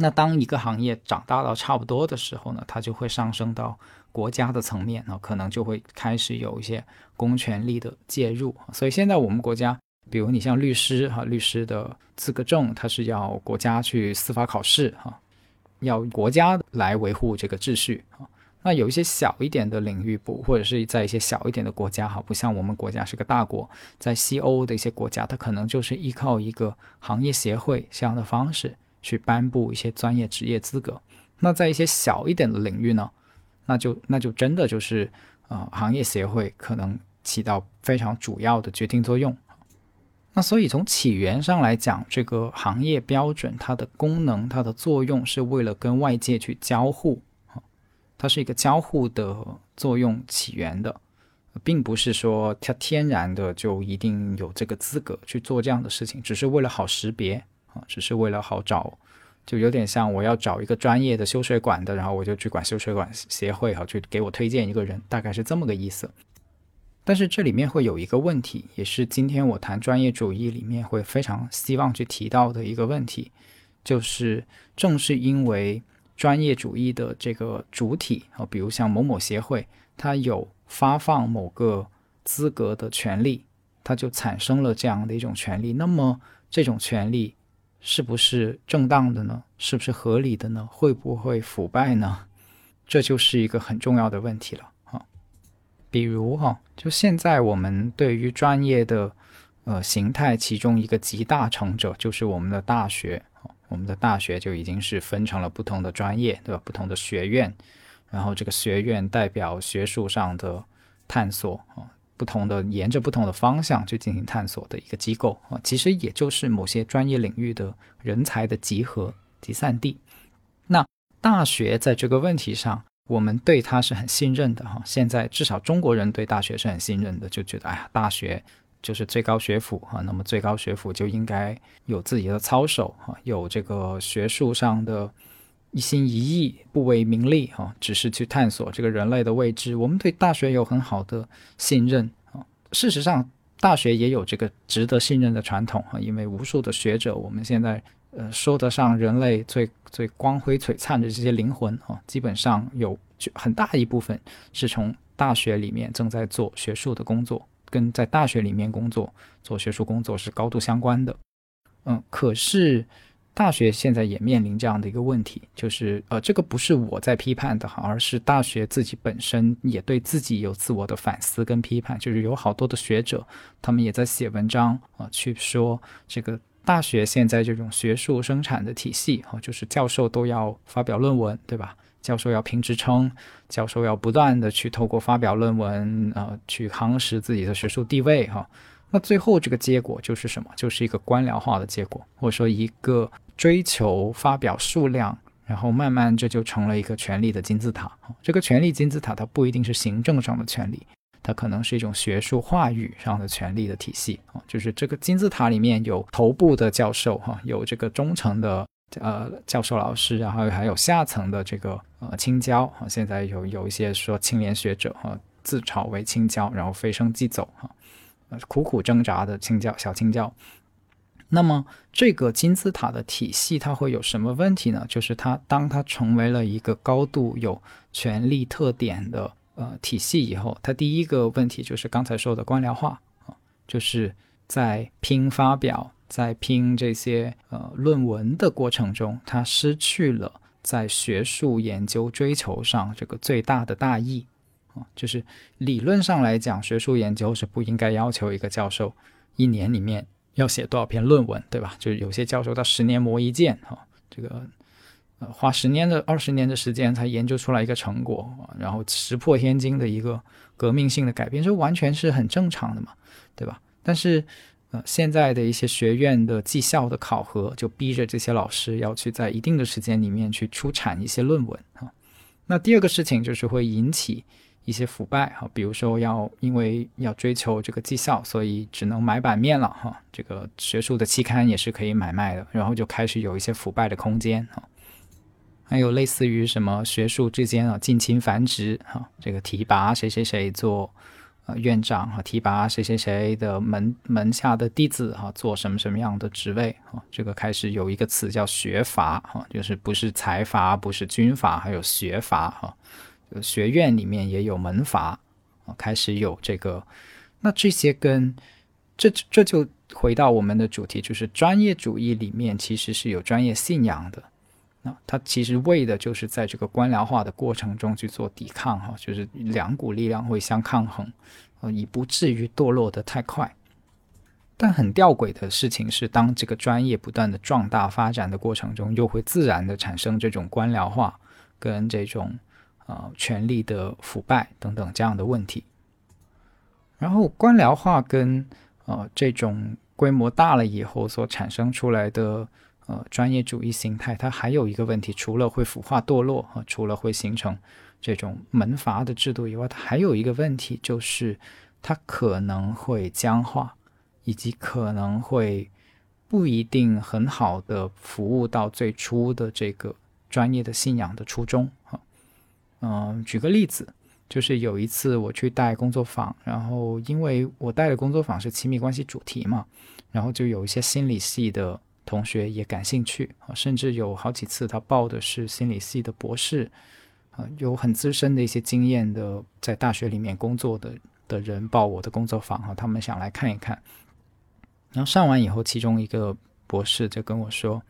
那当一个行业长大到差不多的时候呢，它就会上升到国家的层面啊，可能就会开始有一些公权力的介入。所以现在我们国家，比如你像律师哈，律师的资格证，它是要国家去司法考试哈，要国家来维护这个秩序啊。那有一些小一点的领域部，或者是在一些小一点的国家，哈，不像我们国家是个大国，在西欧的一些国家，它可能就是依靠一个行业协会这样的方式去颁布一些专业职业资格。那在一些小一点的领域呢，那就那就真的就是呃，行业协会可能起到非常主要的决定作用。那所以从起源上来讲，这个行业标准它的功能、它的作用是为了跟外界去交互。它是一个交互的作用起源的，并不是说它天然的就一定有这个资格去做这样的事情，只是为了好识别只是为了好找，就有点像我要找一个专业的修水管的，然后我就去管修水管协会哈，去给我推荐一个人，大概是这么个意思。但是这里面会有一个问题，也是今天我谈专业主义里面会非常希望去提到的一个问题，就是正是因为。专业主义的这个主体啊，比如像某某协会，它有发放某个资格的权利，它就产生了这样的一种权利。那么这种权利是不是正当的呢？是不是合理的呢？会不会腐败呢？这就是一个很重要的问题了啊。比如哈，就现在我们对于专业的呃形态，其中一个集大成者就是我们的大学。我们的大学就已经是分成了不同的专业，对吧？不同的学院，然后这个学院代表学术上的探索啊，不同的沿着不同的方向去进行探索的一个机构啊，其实也就是某些专业领域的人才的集合集散地。那大学在这个问题上我们对它是很信任的哈。现在至少中国人对大学是很信任的，就觉得哎呀，大学就是最高学府哈，那么最高学府就应该有自己的操守哈，有这个学术上的一心一意，不为名利啊，只是去探索这个人类的未知。我们对大学有很好的信任啊。事实上，大学也有这个值得信任的传统啊，因为无数的学者，我们现在呃说得上人类最最光辉璀璨的这些灵魂啊，基本上有就很大一部分是从大学里面正在做学术的工作，跟在大学里面工作做学术工作是高度相关的。嗯，可是大学现在也面临这样的一个问题，就是呃，这个不是我在批判的哈，而是大学自己本身也对自己有自我的反思跟批判，就是有好多的学者，他们也在写文章啊、去说这个大学现在这种学术生产的体系哈、就是教授都要发表论文，对吧？教授要评职称，教授要不断的去透过发表论文，呃，去夯实自己的学术地位哈、那最后这个结果就是什么？就是一个官僚化的结果，或者说一个追求发表数量，然后慢慢这就成了一个权力的金字塔。这个权力金字塔它不一定是行政上的权利，它可能是一种学术话语上的权力的体系啊。就是这个金字塔里面有头部的教授哈，有这个中层的。呃，教授老师，然后还有下层的这个呃青椒啊，现在有有一些说青年学者哈、自嘲为青椒，然后飞升即走哈、呃苦苦挣扎的青椒小青椒。那么这个金字塔的体系它会有什么问题呢？就是它当它成为了一个高度有权力特点的呃体系以后，它第一个问题就是刚才说的官僚化啊，就是在拼发表。在拼这些呃论文的过程中，它失去了在学术研究追求上这个最大的大义，就是理论上来讲，学术研究是不应该要求一个教授一年里面要写多少篇论文，对吧？就是有些教授他十年磨一剑哈，这个呃花十年的二十年的时间才研究出来一个成果，然后石破天惊的一个革命性的改变，这完全是很正常的嘛，对吧？但是。呃，现在的一些学院的绩效的考核，就逼着这些老师要去在一定的时间里面去出产一些论文啊。那第二个事情就是会引起一些腐败哈，比如说要因为要追求这个绩效，所以只能买版面了哈。这个学术的期刊也是可以买卖的，然后就开始有一些腐败的空间哈。还有类似于什么学术之间啊近亲繁殖哈，这个提拔谁谁谁做。呃，院长哈提拔谁谁谁的门门下的弟子哈，做什么什么样的职位哈？这个开始有一个词叫学阀哈，就是不是财阀，不是军阀，还有学阀哈。学院里面也有门阀啊，开始有这个。那这些跟这这就回到我们的主题，就是专业主义里面其实是有专业信仰的。那他其实为的就是在这个官僚化的过程中去做抵抗哈，就是两股力量会相抗衡，呃，以不至于堕落的太快。但很吊诡的事情是，当这个专业不断的壮大发展的过程中，又会自然的产生这种官僚化跟这种呃权力的腐败等等这样的问题。然后官僚化跟呃这种规模大了以后所产生出来的。呃，专业主义形态它还有一个问题，除了会腐化堕落啊，除了会形成这种门阀的制度以外，它还有一个问题，就是它可能会僵化，以及可能会不一定很好的服务到最初的这个专业的信仰的初衷嗯，举个例子，就是有一次我去带工作坊，然后因为我带的工作坊是亲密关系主题嘛，然后就有一些心理系的。同学也感兴趣啊，甚至有好几次他报的是心理系的博士，啊，有很资深的一些经验的在大学里面工作的的人报我的工作坊哈，他们想来看一看。然后上完以后，其中一个博士就跟我说，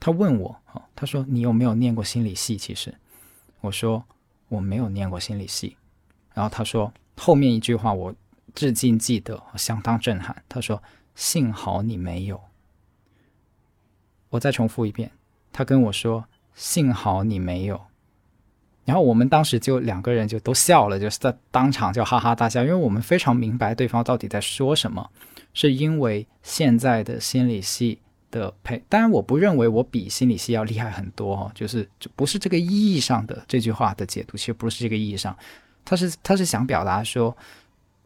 他问我啊，他说你有没有念过心理系？其实我说我没有念过心理系。然后他说后面一句话我至今记得，相当震撼。他说幸好你没有。我再重复一遍，他跟我说：“幸好你没有。”然后我们当时就两个人就都笑了，就是在当场就哈哈大笑，因为我们非常明白对方到底在说什么。是因为现在的心理系的培，当然我不认为我比心理系要厉害很多哦，就是就不是这个意义上的这句话的解读，其实不是这个意义上，他是他是想表达说，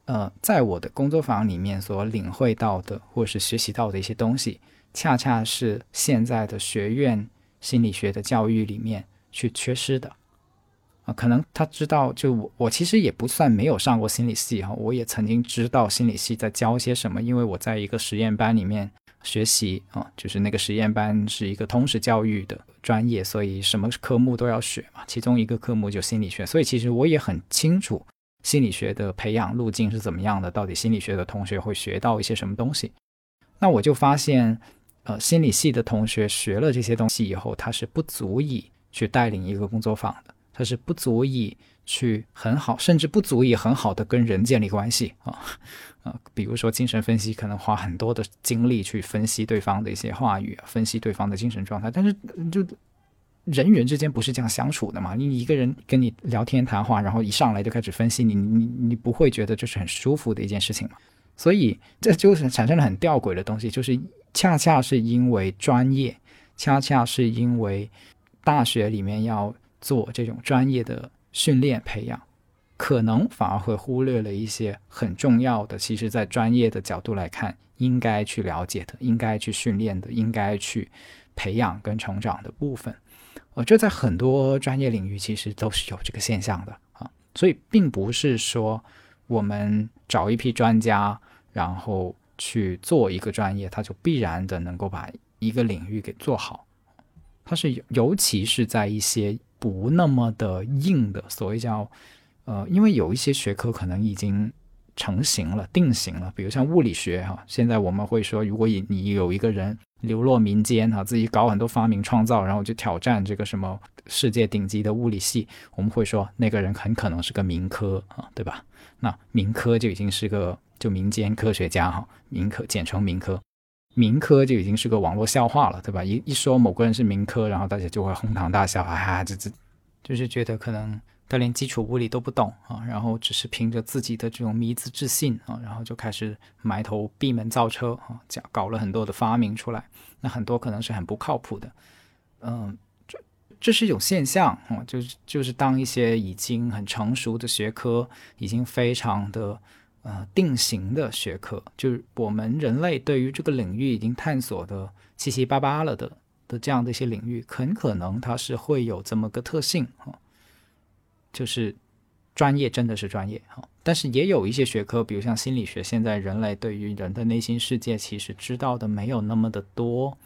呃，在我的工作坊里面所领会到的或者是学习到的一些东西，恰恰是现在的学院心理学的教育里面去缺失的。啊，可能他知道，就我我其实也不算没有上过心理系哈，我也曾经知道心理系在教些什么，因为我在一个实验班里面学习啊，就是那个实验班是一个通识教育的专业，所以什么科目都要学嘛，其中一个科目就心理学，所以其实我也很清楚心理学的培养路径是怎么样的，到底心理学的同学会学到一些什么东西。那我就发现，呃，心理系的同学学了这些东西以后，他是不足以去带领一个工作坊的。他是不足以去很好，甚至不足以很好的跟人建立关系啊啊！比如说精神分析，可能花很多的精力去分析对方的一些话语，分析对方的精神状态，但是就人与人之间不是这样相处的嘛？你一个人跟你聊天谈话，然后一上来就开始分析你，你你不会觉得这是很舒服的一件事情嘛？所以这就是产生了很吊诡的东西，就是恰恰是因为专业，恰恰是因为大学里面要。做这种专业的训练培养，可能反而会忽略了一些很重要的，其实在专业的角度来看，应该去了解的、应该去训练的、应该去培养跟成长的部分。呃，这在很多专业领域其实都是有这个现象的啊。所以，并不是说我们找一批专家，然后去做一个专业，他就必然的能够把一个领域给做好。它是尤其是在一些。不那么的硬的，所谓叫，呃，因为有一些学科可能已经成型了、定型了，比如像物理学哈。现在我们会说，如果你有一个人流落民间哈，自己搞很多发明创造，然后去挑战这个什么世界顶级的物理系，我们会说那个人很可能是个民科啊，对吧？那民科就已经是个就民间科学家哈，民科简称民科。民科就已经是个网络笑话了，对吧？一一说某个人是民科，然后大家就会哄堂大笑，啊，这这，就是觉得可能他连基础物理都不懂啊，然后只是凭着自己的这种迷之自信啊，然后就开始埋头闭门造车啊，讲搞了很多的发明出来，那很多可能是很不靠谱的，嗯，这这是一种现象啊，就是就是当一些已经很成熟的学科已经非常的。呃，定型的学科就是我们人类对于这个领域已经探索的七七八八了的的这样的一些领域，很可能它是会有这么个特性啊，就是专业真的是专业哈，但是也有一些学科，比如像心理学，现在人类对于人的内心世界其实知道的没有那么的多，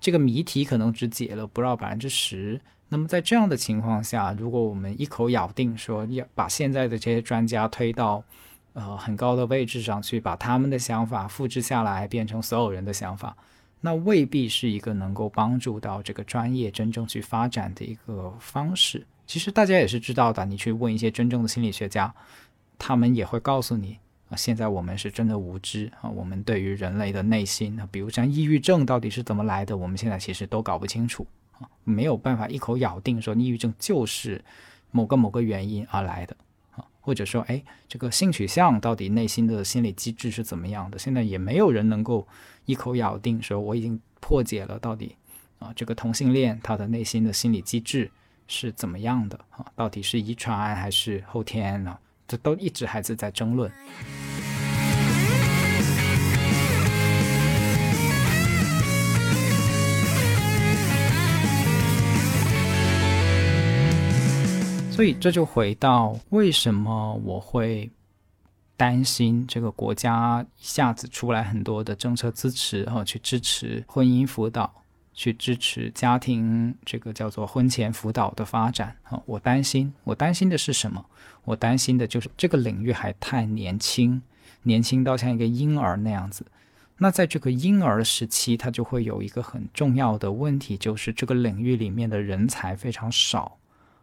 这个谜题可能只解了不到百分之十。那么在这样的情况下，如果我们一口咬定说要把现在的这些专家推到呃，很高的位置上去把他们的想法复制下来，变成所有人的想法，那未必是一个能够帮助到这个专业真正去发展的一个方式。其实大家也是知道的，你去问一些真正的心理学家，他们也会告诉你啊，现在我们是真的无知啊，我们对于人类的内心啊，比如像抑郁症到底是怎么来的，我们现在其实都搞不清楚啊，没有办法一口咬定说抑郁症就是某个某个原因而来的啊。或者说，哎，这个性取向到底内心的心理机制是怎么样的？现在也没有人能够一口咬定说我已经破解了到底啊，这个同性恋他的内心的心理机制是怎么样的啊？到底是遗传还是后天呢？这都一直还是在争论。所以这就回到为什么我会担心这个国家一下子出来很多的政策支持，然后去支持婚姻辅导，去支持家庭这个叫做婚前辅导的发展啊！我担心，我担心的是什么？我担心的就是这个领域还太年轻，年轻到像一个婴儿那样子。那在这个婴儿时期，它就会有一个很重要的问题，就是这个领域里面的人才非常少。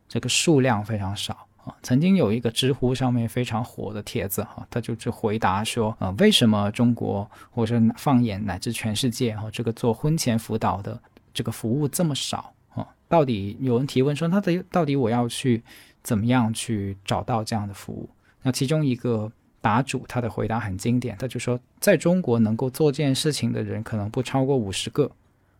这个数量非常少啊！曾经有一个知乎上面非常火的帖子哈，他就是回答说啊，为什么中国或者放眼乃至全世界哈，这个做婚前辅导的这个服务这么少啊？到底有人提问说，他的到底我要去怎么样去找到这样的服务？那其中一个答主他的回答很经典，他就说，在中国能够做这件事情的人可能不超过五十个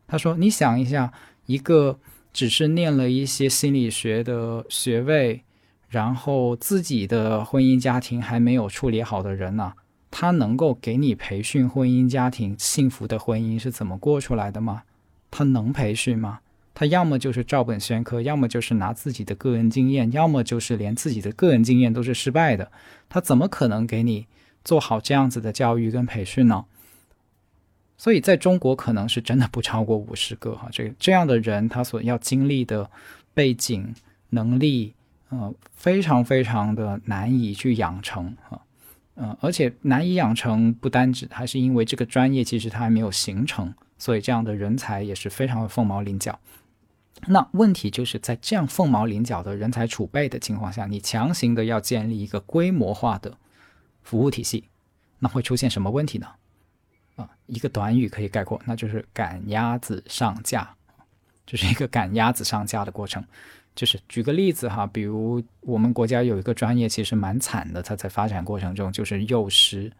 他说：“你想一下，一个只是念了一些心理学的学位，然后自己的婚姻家庭还没有处理好的人呢、他能够给你培训婚姻家庭幸福的婚姻是怎么过出来的吗？他能培训吗？他要么就是照本宣科，要么就是拿自己的个人经验，要么就是连自己的个人经验都是失败的。他怎么可能给你做好这样子的教育跟培训呢？所以在中国可能是真的不超过五十个哈，这这样的人他所要经历的背景能力，呃，非常非常的难以去养成哈，呃，而且难以养成不单指还是因为这个专业其实它还没有形成，所以这样的人才也是非常的凤毛麟角。那问题就是在这样凤毛麟角的人才储备的情况下，你强行的要建立一个规模化的服务体系，那会出现什么问题呢？啊，一个短语可以概括，那就是赶鸭子上架，就是一个赶鸭子上架的过程。就是举个例子哈，比如我们国家有一个专业其实蛮惨的，它在发展过程中就是幼师，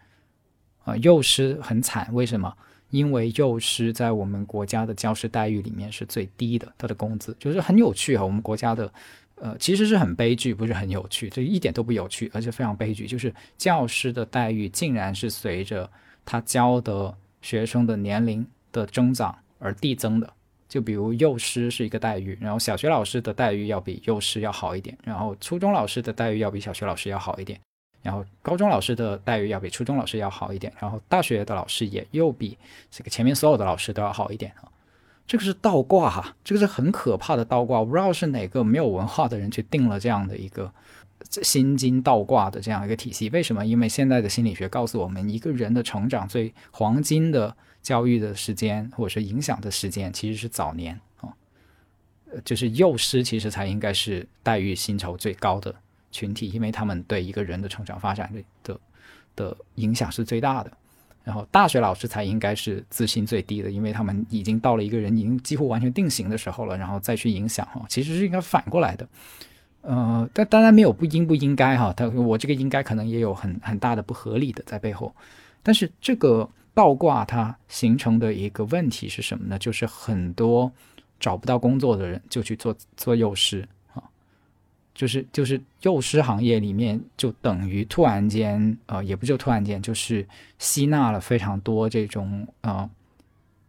啊，幼师很惨，为什么？因为幼师在我们国家的教师待遇里面是最低的，他的工资就是很有趣哈。我们国家的，呃，其实是很悲剧，不是很有趣，这一点都不有趣，而且非常悲剧。就是教师的待遇竟然是随着他教的学生的年龄的增长而递增的。就比如幼师是一个待遇，然后小学老师的待遇要比幼师要好一点，然后初中老师的待遇要比小学老师要好一点。然后高中老师的待遇要比初中老师要好一点，然后大学的老师也又比这个前面所有的老师都要好一点啊。这个是倒挂哈，这个是很可怕的倒挂。我不知道是哪个没有文化的人去定了这样的一个心经倒挂的这样一个体系。为什么？因为现在的心理学告诉我们，一个人的成长最黄金的教育的时间，或者是影响的时间，其实是早年啊。呃，就是幼师其实才应该是待遇薪酬最高的。群体，因为他们对一个人的成长发展的的的影响是最大的。然后大学老师才应该是自信最低的，因为他们已经到了一个人已经几乎完全定型的时候了，然后再去影响哈，其实是应该反过来的。呃，但当然没有不应不应该哈，他我这个应该可能也有很很大的不合理的在背后。但是这个倒挂它形成的一个问题是什么呢？就是很多找不到工作的人就去做做幼师啊。就是就是幼师行业里面，就等于突然间，呃，也不就突然间，就是吸纳了非常多这种呃，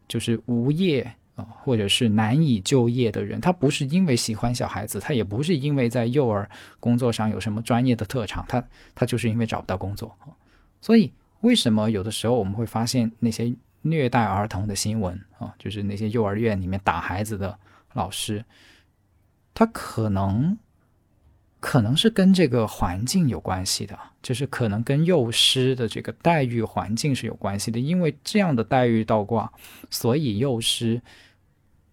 就是无业啊、或者是难以就业的人。他不是因为喜欢小孩子，他也不是因为在幼儿工作上有什么专业的特长，他他就是因为找不到工作。所以为什么有的时候我们会发现那些虐待儿童的新闻啊，就是那些幼儿园里面打孩子的老师，他可能。可能是跟这个环境有关系的，就是可能跟幼师的这个待遇环境是有关系的，因为这样的待遇倒挂，所以幼师，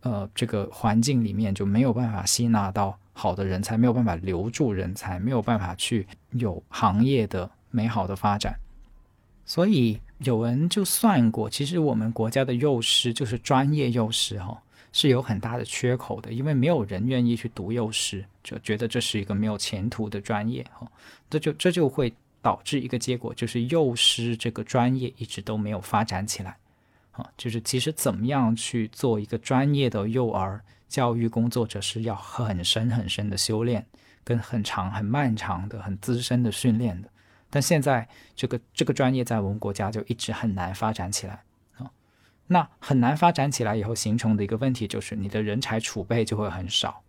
呃，这个环境里面就没有办法吸纳到好的人才，没有办法留住人才，没有办法去有行业的美好的发展。所以有人就算过，其实我们国家的幼师就是专业幼师哈、哦。是有很大的缺口的，因为没有人愿意去读幼师，就觉得这是一个没有前途的专业哈，这就这就会导致一个结果，就是幼师这个专业一直都没有发展起来，啊，就是其实怎么样去做一个专业的幼儿教育工作者，是要很深很深的修炼，跟很长很漫长的很资深的训练的，但现在这个这个专业在我们国家就一直很难发展起来啊。那很难发展起来以后形成的一个问题就是你的人才储备就会很少，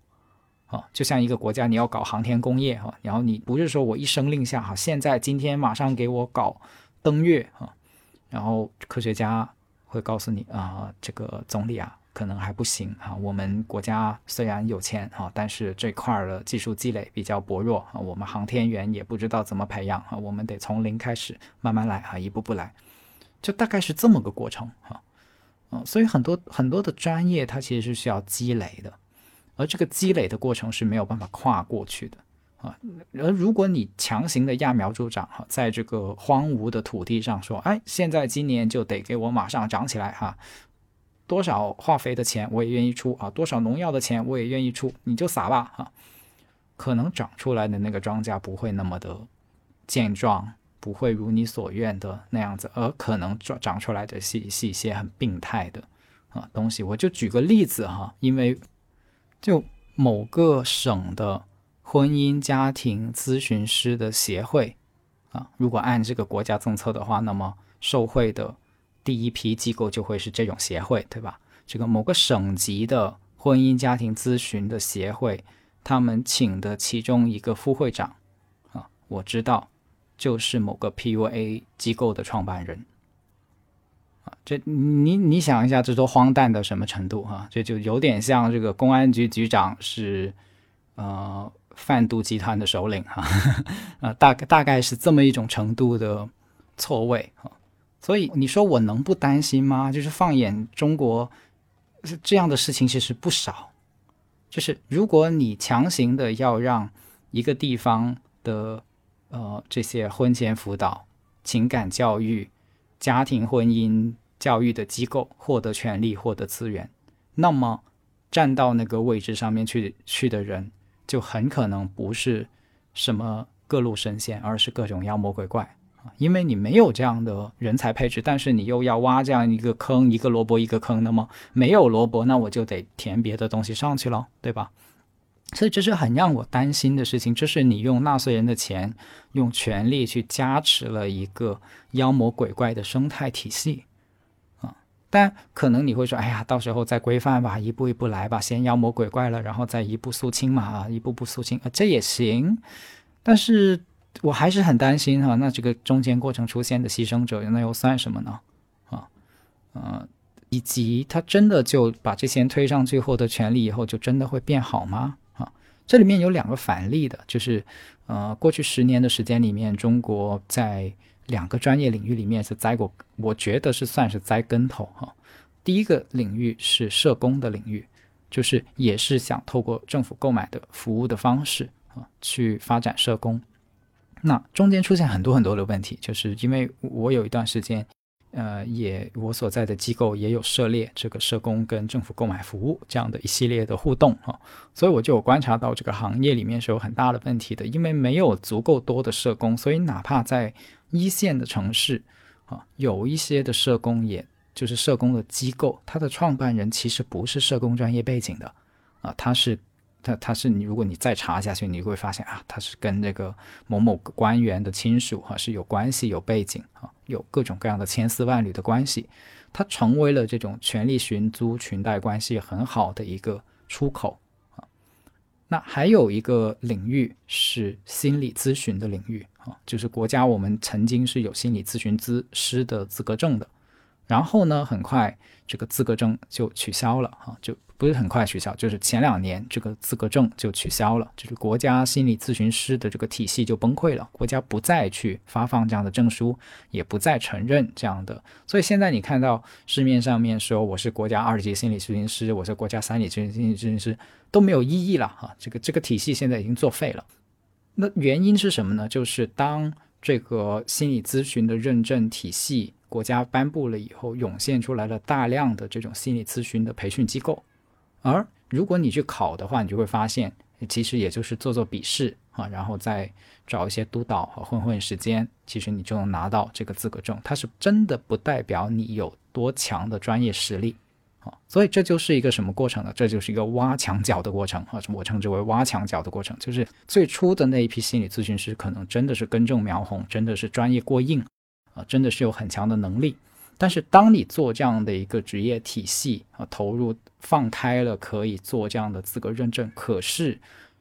啊，就像一个国家你要搞航天工业哈，然后你不是说我一声令下哈，现在今天马上给我搞登月啊，然后科学家会告诉你啊，这个总理啊可能还不行啊，我们国家虽然有钱啊，但是这块儿的技术积累比较薄弱啊，我们航天员也不知道怎么培养啊，我们得从零开始慢慢来啊，一步步来，就大概是这么个过程哈。嗯，所以很多很多的专业，它其实是需要积累的，而这个积累的过程是没有办法跨过去的啊。而如果你强行的揠苗助长哈，在这个荒芜的土地上说，哎，现在今年就得给我马上长起来哈，多少化肥的钱我也愿意出啊，多少农药的钱我也愿意出，你就撒吧哈，可能长出来的那个庄稼不会那么的健壮。不会如你所愿的那样子，而可能长长出来的是是一些很病态的啊东西。我就举个例子哈，因为就某个省的婚姻家庭咨询师的协会啊，如果按这个国家政策的话，那么受惠的第一批机构就会是这种协会，对吧？这个某个省级的婚姻家庭咨询的协会，他们请的其中一个副会长啊，我知道就是某个 PUA 机构的创办人。啊，这你你想一下，这都荒诞到什么程度哈、这就有点像这个公安局局长是呃贩毒集团的首领哈，啊，大概大概是这么一种程度的错位哈、所以你说我能不担心吗？就是放眼中国，这样的事情其实不少。就是如果你强行的要让一个地方的呃这些婚前辅导、情感教育、家庭婚姻教育的机构获得权利、获得资源，那么站到那个位置上面去去的人，就很可能不是什么各路神仙，而是各种妖魔鬼怪！因为你没有这样的人才配置，但是你又要挖这样一个坑，一个萝卜一个坑，那么没有萝卜，那我就得填别的东西上去了，对吧？所以这是很让我担心的事情，这是你用纳税人的钱，用权力去加持了一个妖魔鬼怪的生态体系啊。但可能你会说，哎呀，到时候再规范吧，一步一步来吧，先妖魔鬼怪了，然后再一步肃清嘛，啊，一步步肃清，啊，这也行。但是我还是很担心哈、那这个中间过程出现的牺牲者，那又算什么呢？啊，呃，以及他真的就把这些人推上去获得权利以后，就真的会变好吗？啊，这里面有两个反例的，就是呃，过去十年的时间里面，中国在两个专业领域里面是栽过，我觉得是算是栽跟头哈、第一个领域是社工的领域，就是也是想透过政府购买的服务的方式啊，去发展社工。那中间出现很多很多的问题，就是因为我有一段时间，呃，也我所在的机构也有涉猎这个社工跟政府购买服务这样的一系列的互动啊，所以我就有观察到这个行业里面是有很大的问题的，因为没有足够多的社工，所以哪怕在一线的城市啊，有一些的社工也就是社工的机构，它的创办人其实不是社工专业背景的啊，他是。他他是你，如果你再查下去，你会发现啊，他是跟这个某某官员的亲属哈、是有关系、有背景啊，有各种各样的千丝万缕的关系，他成为了这种权力寻租、裙带关系很好的一个出口啊。那还有一个领域是心理咨询的领域啊，就是国家我们曾经是有心理咨询咨师的资格证的，然后呢，很快这个资格证就取消了啊、就不是很快取消，就是前两年这个资格证就取消了，就是国家心理咨询师的这个体系就崩溃了，国家不再去发放这样的证书，也不再承认这样的，所以现在你看到市面上面说我是国家二级心理咨询师，我是国家三级心理咨询师都没有意义了哈，这个这个体系现在已经作废了。那原因是什么呢？就是当这个心理咨询的认证体系国家颁布了以后，涌现出来了大量的这种心理咨询的培训机构，而如果你去考的话，你就会发现，其实也就是做做笔试啊，然后再找一些督导和混混时间，其实你就能拿到这个资格证。它是真的不代表你有多强的专业实力啊，所以这就是一个什么过程呢？这就是一个挖墙脚的过程啊，我称之为挖墙脚的过程，就是最初的那一批心理咨询师可能真的是根正苗红，真的是专业过硬啊，真的是有很强的能力。但是当你做这样的一个职业体系啊，投入放开了，可以做这样的资格认证，可是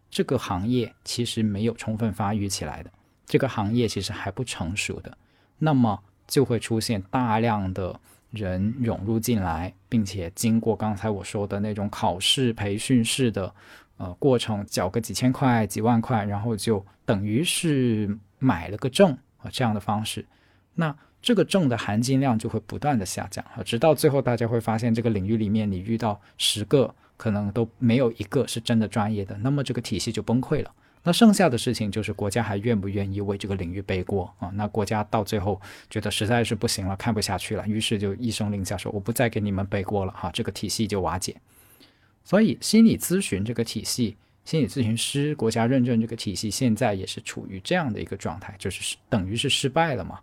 这个行业其实没有充分发育起来的，这个行业其实还不成熟的，那么就会出现大量的人涌入进来，并且经过刚才我说的那种考试培训式的呃过程，缴个几千块、几万块，然后就等于是买了个证啊这样的方式，那。这个证的含金量就会不断的下降啊，直到最后大家会发现这个领域里面你遇到十个可能都没有一个是真的专业的，那么这个体系就崩溃了。那剩下的事情就是国家还愿不愿意为这个领域背锅啊？那国家到最后觉得实在是不行了，看不下去了，于是就一声令下说我不再给你们背锅了哈，这个体系就瓦解。所以心理咨询这个体系，心理咨询师国家认证这个体系现在也是处于这样的一个状态，就是等于是失败了嘛。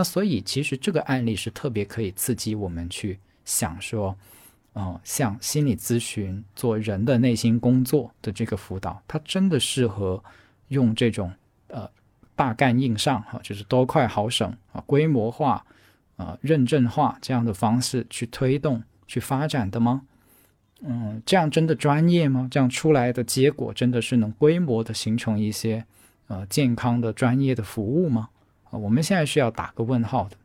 那所以其实这个案例是特别可以刺激我们去想说，呃，像心理咨询做人的内心工作的这个辅导，它真的适合用这种呃大干硬上哈、就是多快好省啊、规模化、啊认证化这样的方式去推动、去发展的吗？嗯，这样真的专业吗？这样出来的结果真的是能规模的形成一些呃健康的专业的服务吗？啊、我们现在是要打个问号的。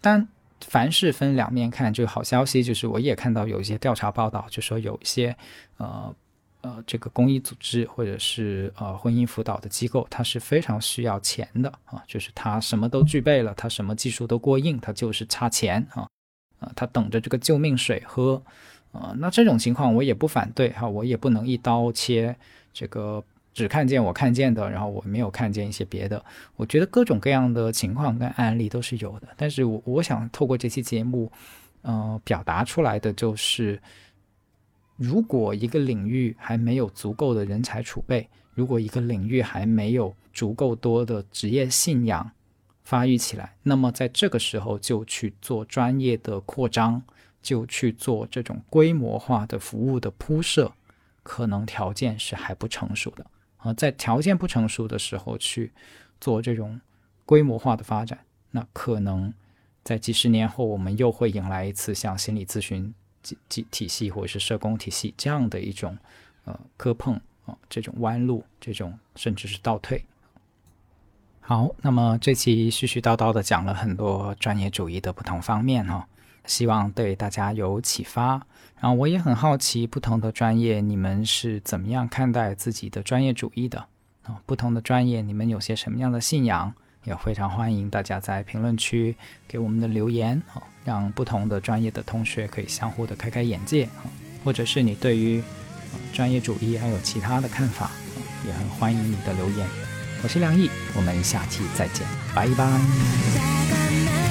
但凡事分两面看，这个好消息就是我也看到有一些调查报道，就说有一些呃呃这个公益组织或者是呃婚姻辅导的机构，它是非常需要钱的啊，就是它什么都具备了，它什么技术都过硬，它就是差钱啊啊，它等着这个救命水喝。呃，那这种情况我也不反对哈，我也不能一刀切，这个只看见我看见的，然后我没有看见一些别的。我觉得各种各样的情况跟案例都是有的，但是我我想透过这期节目，呃，表达出来的就是，如果一个领域还没有足够的人才储备，如果一个领域还没有足够多的职业信仰发育起来，那么在这个时候就去做专业的扩张。就去做这种规模化的服务的铺设，可能条件是还不成熟的啊。在条件不成熟的时候去做这种规模化的发展，那可能在几十年后，我们又会迎来一次像心理咨询体体体系或者是社工体系这样的一种呃磕碰啊，这种弯路，这种甚至是倒退。好，那么这期絮絮叨叨的讲了很多专业主义的不同方面哈、哦。希望对大家有启发。然后我也很好奇，不同的专业你们是怎么样看待自己的专业主义的啊？不同的专业你们有些什么样的信仰？也非常欢迎大家在评论区给我们的留言啊，让不同的专业的同学可以相互的开开眼界啊。或者是你对于专业主义还有其他的看法，也很欢迎你的留言。我是梁毅，我们下期再见，拜拜。